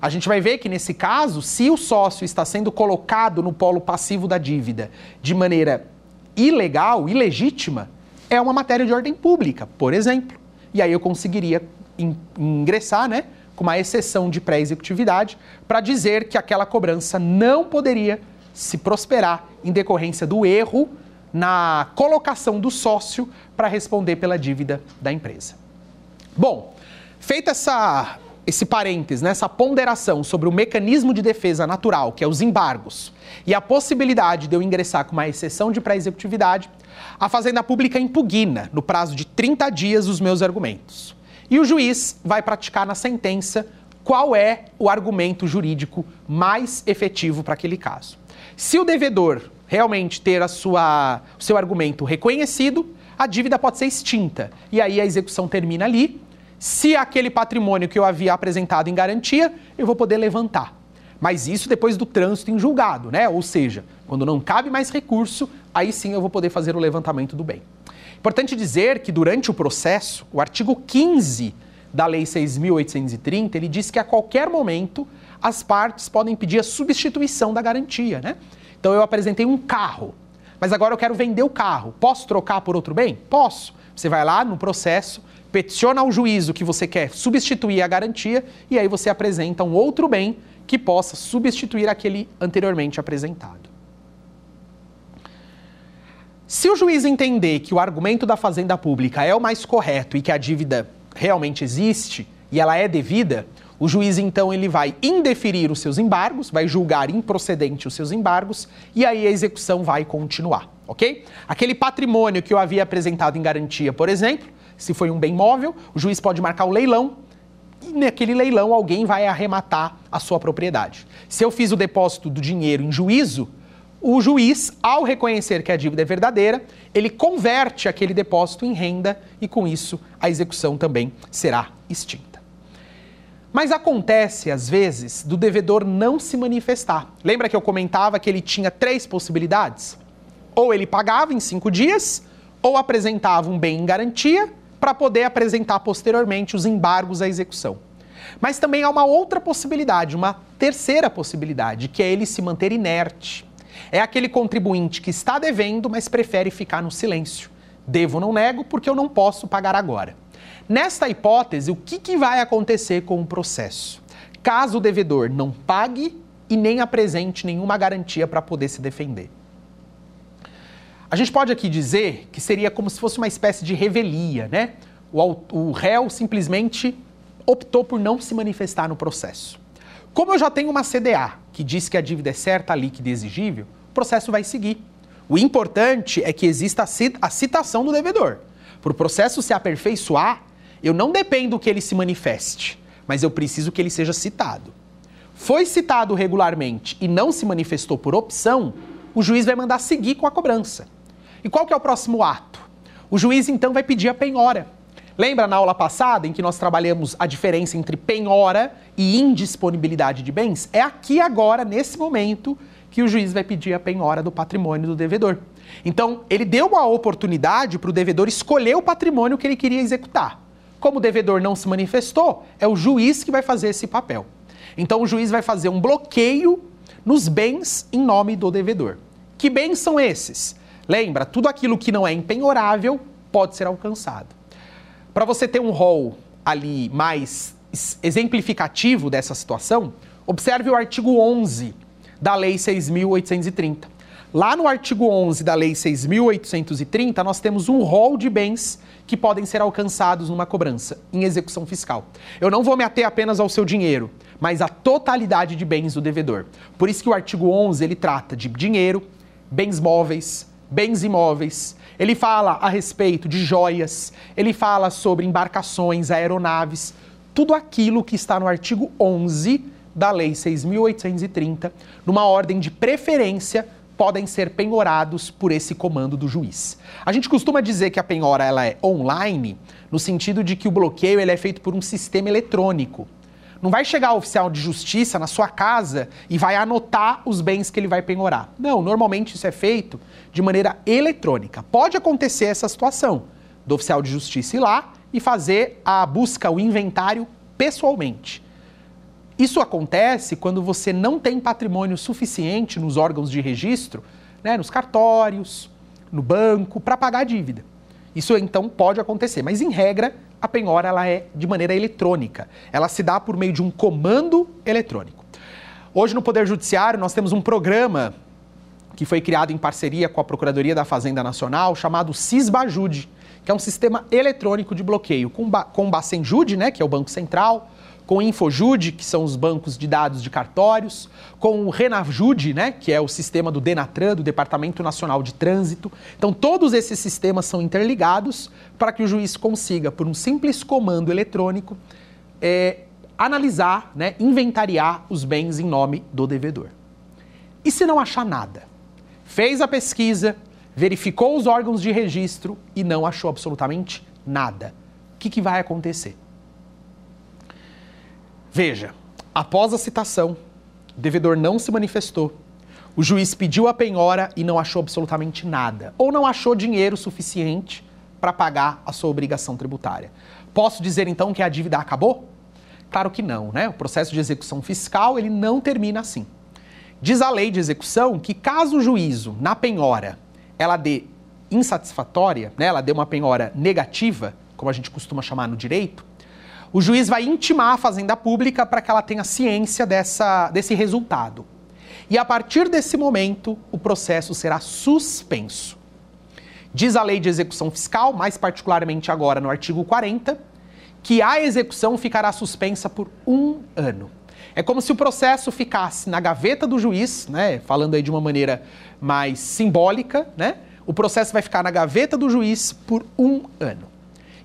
A gente vai ver que nesse caso, se o sócio está sendo colocado no polo passivo da dívida de maneira ilegal, ilegítima, é uma matéria de ordem pública, por exemplo. E aí eu conseguiria ingressar, né, com uma exceção de pré-executividade para dizer que aquela cobrança não poderia se prosperar em decorrência do erro na colocação do sócio para responder pela dívida da empresa. Bom, feita essa esse parênteses, né, essa ponderação sobre o mecanismo de defesa natural, que é os embargos, e a possibilidade de eu ingressar com uma exceção de pré-executividade, a Fazenda Pública impugna, no prazo de 30 dias, os meus argumentos. E o juiz vai praticar na sentença qual é o argumento jurídico mais efetivo para aquele caso. Se o devedor realmente ter a sua, o seu argumento reconhecido, a dívida pode ser extinta. E aí a execução termina ali se aquele patrimônio que eu havia apresentado em garantia, eu vou poder levantar. Mas isso depois do trânsito em julgado, né? Ou seja, quando não cabe mais recurso, aí sim eu vou poder fazer o levantamento do bem. Importante dizer que durante o processo, o artigo 15 da Lei 6.830, ele diz que a qualquer momento as partes podem pedir a substituição da garantia, né? Então eu apresentei um carro, mas agora eu quero vender o carro. Posso trocar por outro bem? Posso. Você vai lá no processo, peticiona ao juízo que você quer substituir a garantia e aí você apresenta um outro bem que possa substituir aquele anteriormente apresentado. Se o juiz entender que o argumento da fazenda pública é o mais correto e que a dívida realmente existe e ela é devida, o juiz então ele vai indeferir os seus embargos, vai julgar improcedente os seus embargos e aí a execução vai continuar, ok? Aquele patrimônio que eu havia apresentado em garantia, por exemplo, se foi um bem móvel, o juiz pode marcar o leilão e naquele leilão alguém vai arrematar a sua propriedade. Se eu fiz o depósito do dinheiro em juízo, o juiz, ao reconhecer que a dívida é verdadeira, ele converte aquele depósito em renda e com isso a execução também será extinta. Mas acontece, às vezes, do devedor não se manifestar. Lembra que eu comentava que ele tinha três possibilidades? Ou ele pagava em cinco dias, ou apresentava um bem em garantia, para poder apresentar posteriormente os embargos à execução. Mas também há uma outra possibilidade, uma terceira possibilidade, que é ele se manter inerte. É aquele contribuinte que está devendo, mas prefere ficar no silêncio. Devo, não nego, porque eu não posso pagar agora. Nesta hipótese, o que, que vai acontecer com o processo? Caso o devedor não pague e nem apresente nenhuma garantia para poder se defender. A gente pode aqui dizer que seria como se fosse uma espécie de revelia, né? O, o réu simplesmente optou por não se manifestar no processo. Como eu já tenho uma CDA que diz que a dívida é certa, líquida e exigível, o processo vai seguir. O importante é que exista a citação do devedor. Para o processo se aperfeiçoar, eu não dependo que ele se manifeste, mas eu preciso que ele seja citado. Foi citado regularmente e não se manifestou por opção, o juiz vai mandar seguir com a cobrança. E qual que é o próximo ato? O juiz então vai pedir a penhora. Lembra na aula passada em que nós trabalhamos a diferença entre penhora e indisponibilidade de bens? É aqui agora, nesse momento, que o juiz vai pedir a penhora do patrimônio do devedor. Então, ele deu uma oportunidade para o devedor escolher o patrimônio que ele queria executar. Como o devedor não se manifestou, é o juiz que vai fazer esse papel. Então, o juiz vai fazer um bloqueio nos bens em nome do devedor. Que bens são esses? Lembra, tudo aquilo que não é empenhorável pode ser alcançado. Para você ter um rol ali mais exemplificativo dessa situação, observe o artigo 11 da Lei 6.830. Lá no artigo 11 da Lei 6.830, nós temos um rol de bens que podem ser alcançados numa cobrança em execução fiscal. Eu não vou me ater apenas ao seu dinheiro, mas à totalidade de bens do devedor. Por isso que o artigo 11 ele trata de dinheiro, bens móveis, bens imóveis, ele fala a respeito de joias, ele fala sobre embarcações, aeronaves, tudo aquilo que está no artigo 11 da Lei 6.830, numa ordem de preferência, podem ser penhorados por esse comando do juiz. A gente costuma dizer que a penhora ela é online, no sentido de que o bloqueio ele é feito por um sistema eletrônico. Não vai chegar o oficial de justiça na sua casa e vai anotar os bens que ele vai penhorar. Não, normalmente isso é feito de maneira eletrônica. Pode acontecer essa situação do oficial de justiça ir lá e fazer a busca, o inventário pessoalmente. Isso acontece quando você não tem patrimônio suficiente nos órgãos de registro, né, nos cartórios, no banco, para pagar a dívida. Isso então pode acontecer, mas em regra, a penhora ela é de maneira eletrônica. Ela se dá por meio de um comando eletrônico. Hoje no Poder Judiciário nós temos um programa que foi criado em parceria com a Procuradoria da Fazenda Nacional chamado Cisbajude, que é um sistema eletrônico de bloqueio com, ba com o Bacenjude, né, que é o Banco Central, com o Infojude, que são os bancos de dados de cartórios, com o Renajude, né, que é o sistema do Denatran, do Departamento Nacional de Trânsito. Então, todos esses sistemas são interligados para que o juiz consiga, por um simples comando eletrônico, é, analisar, né, inventariar os bens em nome do devedor. E se não achar nada? Fez a pesquisa, verificou os órgãos de registro e não achou absolutamente nada. O que, que vai acontecer? Veja, após a citação, o devedor não se manifestou. O juiz pediu a penhora e não achou absolutamente nada, ou não achou dinheiro suficiente para pagar a sua obrigação tributária. Posso dizer então que a dívida acabou? Claro que não, né? O processo de execução fiscal, ele não termina assim. Diz a lei de execução que caso o juízo na penhora ela dê insatisfatória, né, ela dê uma penhora negativa, como a gente costuma chamar no direito, o juiz vai intimar a fazenda pública para que ela tenha ciência dessa, desse resultado. E a partir desse momento, o processo será suspenso. Diz a lei de execução fiscal, mais particularmente agora no artigo 40, que a execução ficará suspensa por um ano. É como se o processo ficasse na gaveta do juiz, né? Falando aí de uma maneira mais simbólica, né? O processo vai ficar na gaveta do juiz por um ano.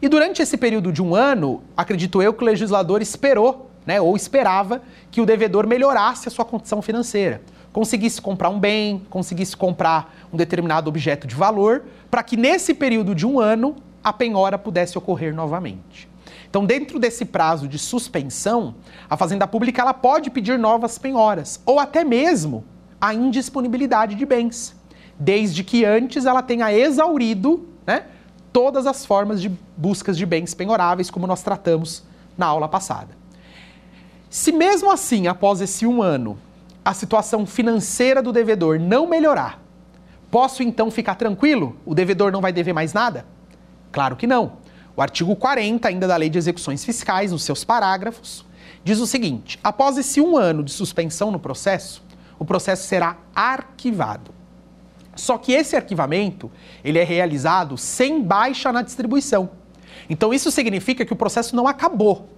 E durante esse período de um ano, acredito eu que o legislador esperou, né, ou esperava, que o devedor melhorasse a sua condição financeira. Conseguisse comprar um bem, conseguisse comprar um determinado objeto de valor, para que nesse período de um ano a penhora pudesse ocorrer novamente. Então, dentro desse prazo de suspensão, a Fazenda Pública ela pode pedir novas penhoras, ou até mesmo a indisponibilidade de bens, desde que antes ela tenha exaurido né, todas as formas de buscas de bens penhoráveis, como nós tratamos na aula passada. Se mesmo assim, após esse um ano, a situação financeira do devedor não melhorar, posso então ficar tranquilo? O devedor não vai dever mais nada? Claro que não. O artigo 40, ainda da Lei de Execuções Fiscais, nos seus parágrafos, diz o seguinte: após esse um ano de suspensão no processo, o processo será arquivado. Só que esse arquivamento, ele é realizado sem baixa na distribuição. Então isso significa que o processo não acabou.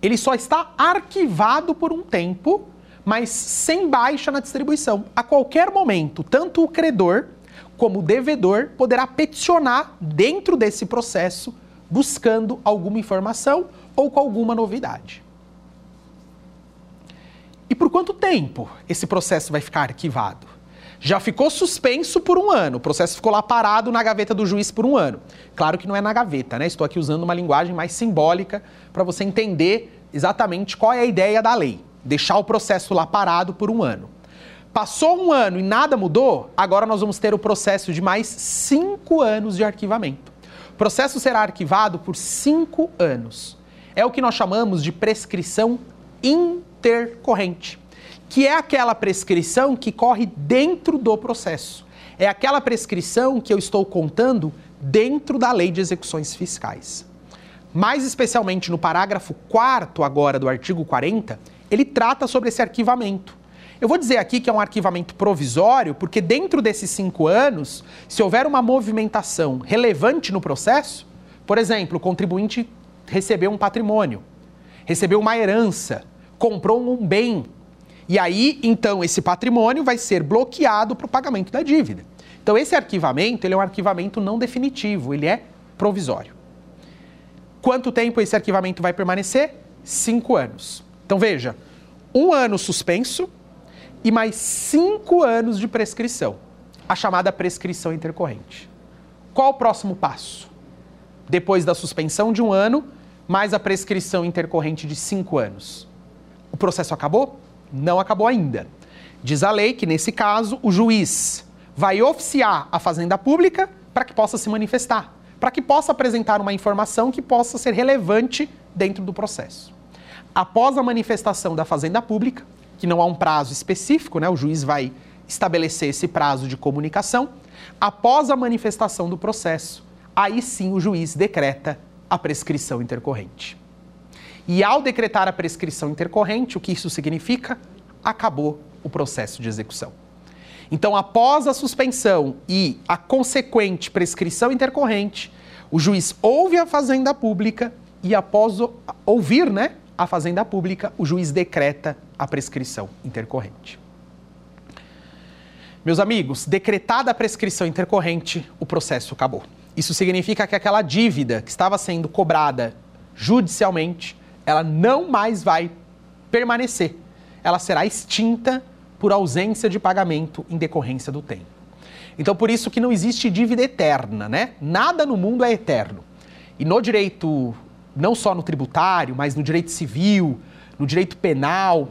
Ele só está arquivado por um tempo, mas sem baixa na distribuição. A qualquer momento, tanto o credor como o devedor poderá peticionar dentro desse processo buscando alguma informação ou com alguma novidade. E por quanto tempo esse processo vai ficar arquivado? Já ficou suspenso por um ano. O processo ficou lá parado na gaveta do juiz por um ano. Claro que não é na gaveta, né? Estou aqui usando uma linguagem mais simbólica para você entender exatamente qual é a ideia da lei. Deixar o processo lá parado por um ano. Passou um ano e nada mudou, agora nós vamos ter o processo de mais cinco anos de arquivamento. O processo será arquivado por cinco anos. É o que nós chamamos de prescrição intercorrente que é aquela prescrição que corre dentro do processo. É aquela prescrição que eu estou contando dentro da lei de execuções fiscais. Mais especialmente no parágrafo 4 agora do artigo 40, ele trata sobre esse arquivamento. Eu vou dizer aqui que é um arquivamento provisório, porque dentro desses cinco anos, se houver uma movimentação relevante no processo, por exemplo, o contribuinte recebeu um patrimônio, recebeu uma herança, comprou um bem e aí, então, esse patrimônio vai ser bloqueado para o pagamento da dívida. Então, esse arquivamento ele é um arquivamento não definitivo, ele é provisório. Quanto tempo esse arquivamento vai permanecer? cinco anos. Então veja, um ano suspenso e mais cinco anos de prescrição, a chamada prescrição intercorrente. Qual o próximo passo? Depois da suspensão de um ano, mais a prescrição intercorrente de cinco anos. O processo acabou? Não acabou ainda. Diz a lei que, nesse caso, o juiz vai oficiar a Fazenda Pública para que possa se manifestar, para que possa apresentar uma informação que possa ser relevante dentro do processo. Após a manifestação da Fazenda Pública, que não há um prazo específico, né, o juiz vai estabelecer esse prazo de comunicação, após a manifestação do processo, aí sim o juiz decreta a prescrição intercorrente. E ao decretar a prescrição intercorrente, o que isso significa? Acabou o processo de execução. Então, após a suspensão e a consequente prescrição intercorrente, o juiz ouve a fazenda pública e após ouvir, né, a fazenda pública, o juiz decreta a prescrição intercorrente. Meus amigos, decretada a prescrição intercorrente, o processo acabou. Isso significa que aquela dívida que estava sendo cobrada judicialmente, ela não mais vai permanecer. Ela será extinta por ausência de pagamento em decorrência do tempo. Então, por isso que não existe dívida eterna, né? Nada no mundo é eterno. E no direito, não só no tributário, mas no direito civil, no direito penal,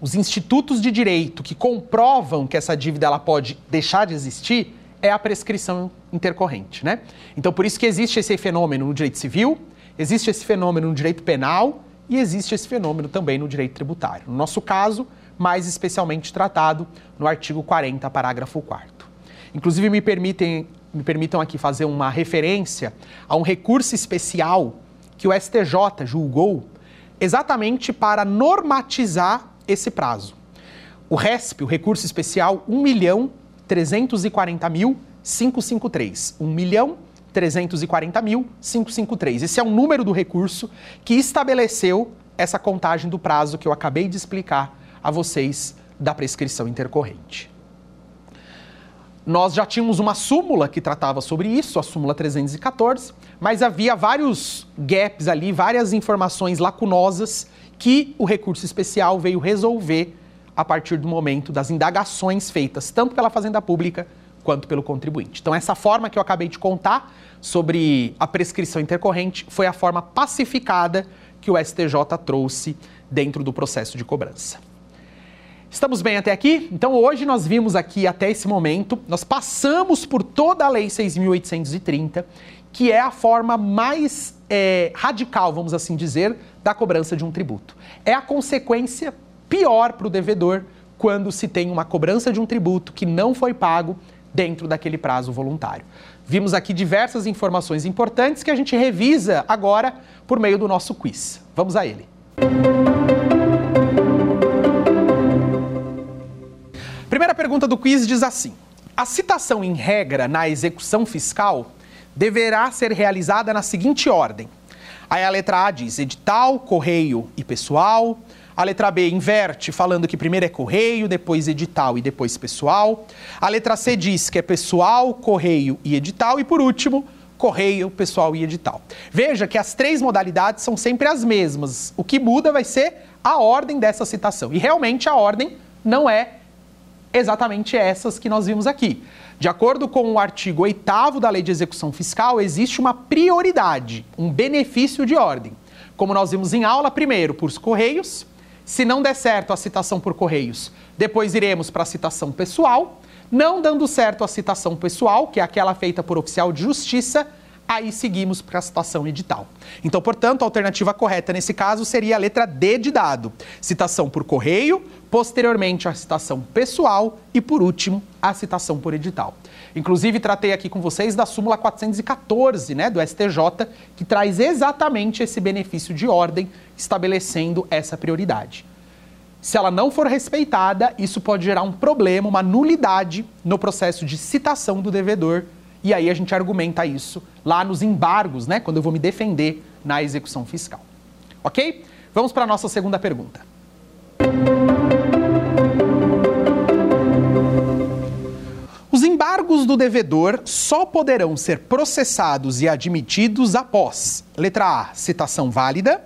os institutos de direito que comprovam que essa dívida ela pode deixar de existir é a prescrição intercorrente, né? Então, por isso que existe esse fenômeno no direito civil, existe esse fenômeno no direito penal e existe esse fenômeno também no direito tributário. No nosso caso, mais especialmente tratado no artigo 40, parágrafo 4 Inclusive, me, permitem, me permitam aqui fazer uma referência a um recurso especial que o STJ julgou exatamente para normatizar esse prazo. O RESP, o recurso especial 1 milhão 340 mil 553. 1 milhão 340 mil 553. Esse é o número do recurso que estabeleceu essa contagem do prazo que eu acabei de explicar a vocês da prescrição intercorrente. Nós já tínhamos uma súmula que tratava sobre isso, a súmula 314, mas havia vários gaps ali, várias informações lacunosas que o recurso especial veio resolver a partir do momento das indagações feitas tanto pela Fazenda Pública quanto pelo contribuinte. Então, essa forma que eu acabei de contar sobre a prescrição intercorrente foi a forma pacificada que o STJ trouxe dentro do processo de cobrança. Estamos bem até aqui? Então hoje nós vimos aqui até esse momento, nós passamos por toda a Lei 6.830, que é a forma mais é, radical, vamos assim dizer, da cobrança de um tributo. É a consequência pior para o devedor quando se tem uma cobrança de um tributo que não foi pago dentro daquele prazo voluntário. Vimos aqui diversas informações importantes que a gente revisa agora por meio do nosso quiz. Vamos a ele. Primeira pergunta do quiz diz assim: A citação em regra na execução fiscal deverá ser realizada na seguinte ordem. Aí a letra A diz edital, correio e pessoal. A letra B inverte, falando que primeiro é correio, depois edital e depois pessoal. A letra C diz que é pessoal, correio e edital. E por último, correio, pessoal e edital. Veja que as três modalidades são sempre as mesmas. O que muda vai ser a ordem dessa citação. E realmente a ordem não é exatamente essas que nós vimos aqui. De acordo com o artigo 8 da Lei de Execução Fiscal, existe uma prioridade, um benefício de ordem. Como nós vimos em aula, primeiro por correios. Se não der certo a citação por correios, depois iremos para a citação pessoal. Não dando certo a citação pessoal, que é aquela feita por oficial de justiça, aí seguimos para a citação edital. Então, portanto, a alternativa correta nesse caso seria a letra D de dado. Citação por correio, posteriormente a citação pessoal e, por último, a citação por edital. Inclusive, tratei aqui com vocês da súmula 414 né, do STJ, que traz exatamente esse benefício de ordem, estabelecendo essa prioridade. Se ela não for respeitada, isso pode gerar um problema, uma nulidade no processo de citação do devedor e aí a gente argumenta isso lá nos embargos, né? Quando eu vou me defender na execução fiscal. Ok? Vamos para a nossa segunda pergunta. Os do devedor só poderão ser processados e admitidos após: letra A, citação válida,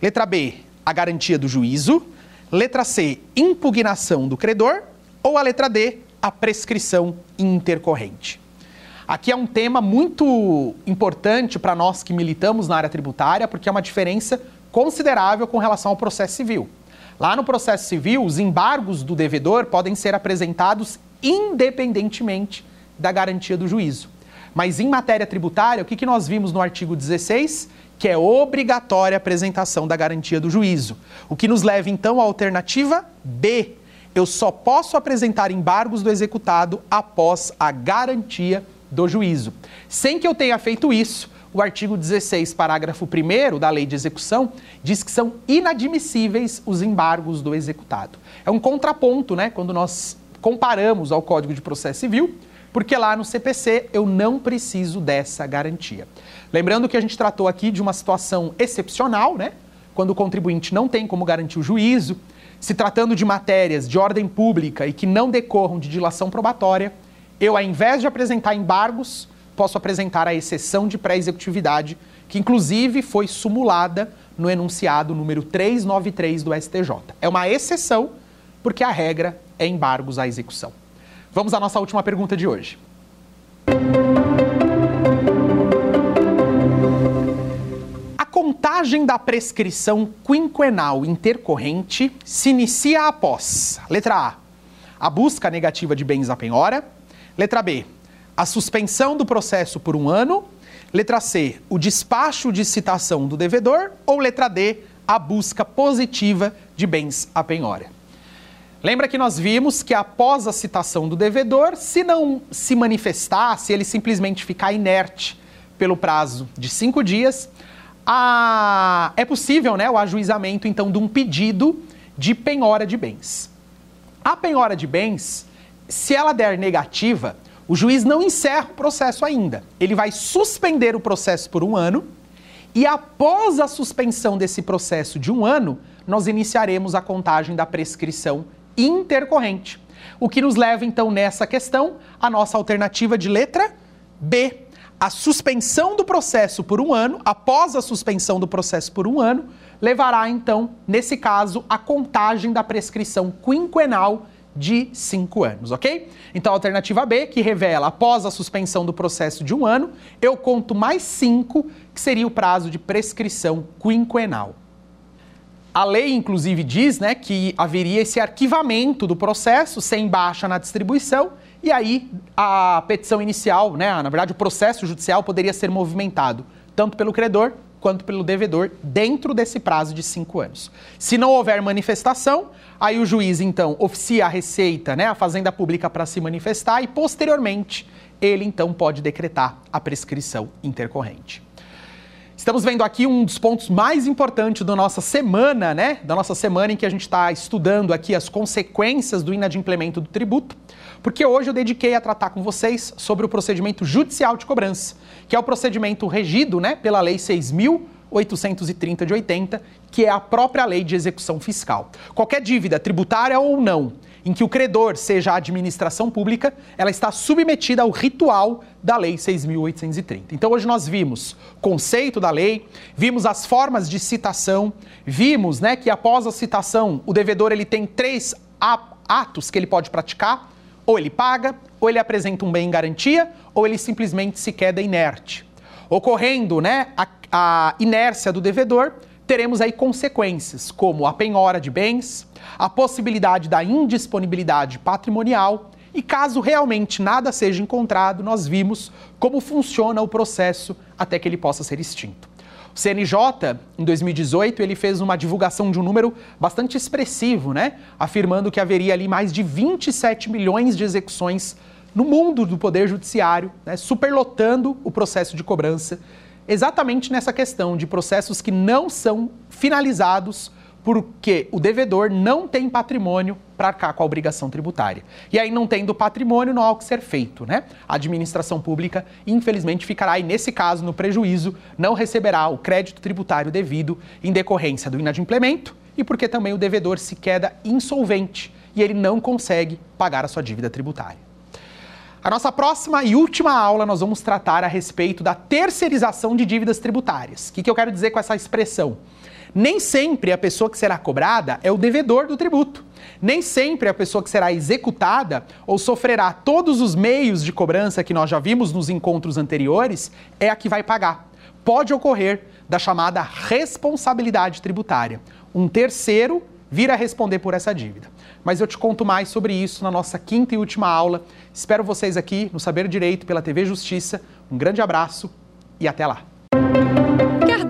letra B, a garantia do juízo. Letra C, impugnação do credor. Ou a letra D, a prescrição intercorrente. Aqui é um tema muito importante para nós que militamos na área tributária, porque é uma diferença considerável com relação ao processo civil. Lá no processo civil, os embargos do devedor podem ser apresentados independentemente da garantia do juízo. Mas em matéria tributária, o que, nós vimos no artigo 16? Que é obrigatória a apresentação da garantia do juízo. O que nos leva então à alternativa B. Eu só posso apresentar embargos do executado após a garantia do juízo. Sem que eu tenha feito isso, o artigo 16, parágrafo 1 da Lei de Execução, diz que são inadmissíveis os embargos do executado. É um contraponto, né, quando nós comparamos ao Código de Processo Civil, porque lá no CPC eu não preciso dessa garantia. Lembrando que a gente tratou aqui de uma situação excepcional, né? Quando o contribuinte não tem como garantir o juízo, se tratando de matérias de ordem pública e que não decorram de dilação probatória, eu, ao invés de apresentar embargos, posso apresentar a exceção de pré-executividade, que inclusive foi sumulada no enunciado número 393 do STJ. É uma exceção, porque a regra é embargos à execução. Vamos à nossa última pergunta de hoje. A contagem da prescrição quinquenal intercorrente se inicia após: letra A, a busca negativa de bens à penhora, letra B, a suspensão do processo por um ano, letra C, o despacho de citação do devedor, ou letra D, a busca positiva de bens à penhora. Lembra que nós vimos que após a citação do devedor, se não se manifestar, se ele simplesmente ficar inerte pelo prazo de cinco dias, a... é possível né, o ajuizamento então de um pedido de penhora de bens. A penhora de bens, se ela der negativa, o juiz não encerra o processo ainda. Ele vai suspender o processo por um ano e após a suspensão desse processo de um ano, nós iniciaremos a contagem da prescrição intercorrente. O que nos leva, então, nessa questão, a nossa alternativa de letra B. A suspensão do processo por um ano, após a suspensão do processo por um ano, levará, então, nesse caso, a contagem da prescrição quinquenal de cinco anos, ok? Então, a alternativa B, que revela após a suspensão do processo de um ano, eu conto mais cinco, que seria o prazo de prescrição quinquenal. A lei, inclusive, diz né, que haveria esse arquivamento do processo sem baixa na distribuição, e aí a petição inicial, né, na verdade, o processo judicial poderia ser movimentado tanto pelo credor quanto pelo devedor dentro desse prazo de cinco anos. Se não houver manifestação, aí o juiz, então, oficia a Receita, né, a Fazenda Pública para se manifestar e, posteriormente, ele, então, pode decretar a prescrição intercorrente. Estamos vendo aqui um dos pontos mais importantes da nossa semana, né? Da nossa semana em que a gente está estudando aqui as consequências do inadimplemento do tributo, porque hoje eu dediquei a tratar com vocês sobre o procedimento judicial de cobrança, que é o procedimento regido, né, pela Lei 6.830 de 80, que é a própria lei de execução fiscal. Qualquer dívida, tributária ou não, em que o credor seja a administração pública, ela está submetida ao ritual da Lei 6.830. Então, hoje nós vimos conceito da lei, vimos as formas de citação, vimos né, que após a citação, o devedor ele tem três atos que ele pode praticar: ou ele paga, ou ele apresenta um bem em garantia, ou ele simplesmente se queda inerte. Ocorrendo né, a, a inércia do devedor, teremos aí consequências, como a penhora de bens, a possibilidade da indisponibilidade patrimonial e caso realmente nada seja encontrado, nós vimos como funciona o processo até que ele possa ser extinto. O CNJ, em 2018, ele fez uma divulgação de um número bastante expressivo, né? Afirmando que haveria ali mais de 27 milhões de execuções no mundo do Poder Judiciário, né? superlotando o processo de cobrança, exatamente nessa questão de processos que não são finalizados porque o devedor não tem patrimônio para arcar com a obrigação tributária. E aí, não tendo patrimônio, não há o que ser feito, né? A administração pública, infelizmente, ficará, e nesse caso, no prejuízo, não receberá o crédito tributário devido em decorrência do inadimplemento e porque também o devedor se queda insolvente e ele não consegue pagar a sua dívida tributária. A nossa próxima e última aula nós vamos tratar a respeito da terceirização de dívidas tributárias. O que, que eu quero dizer com essa expressão? Nem sempre a pessoa que será cobrada é o devedor do tributo. Nem sempre a pessoa que será executada ou sofrerá todos os meios de cobrança que nós já vimos nos encontros anteriores é a que vai pagar. Pode ocorrer da chamada responsabilidade tributária. Um terceiro vir a responder por essa dívida. Mas eu te conto mais sobre isso na nossa quinta e última aula. Espero vocês aqui no Saber Direito pela TV Justiça. Um grande abraço e até lá.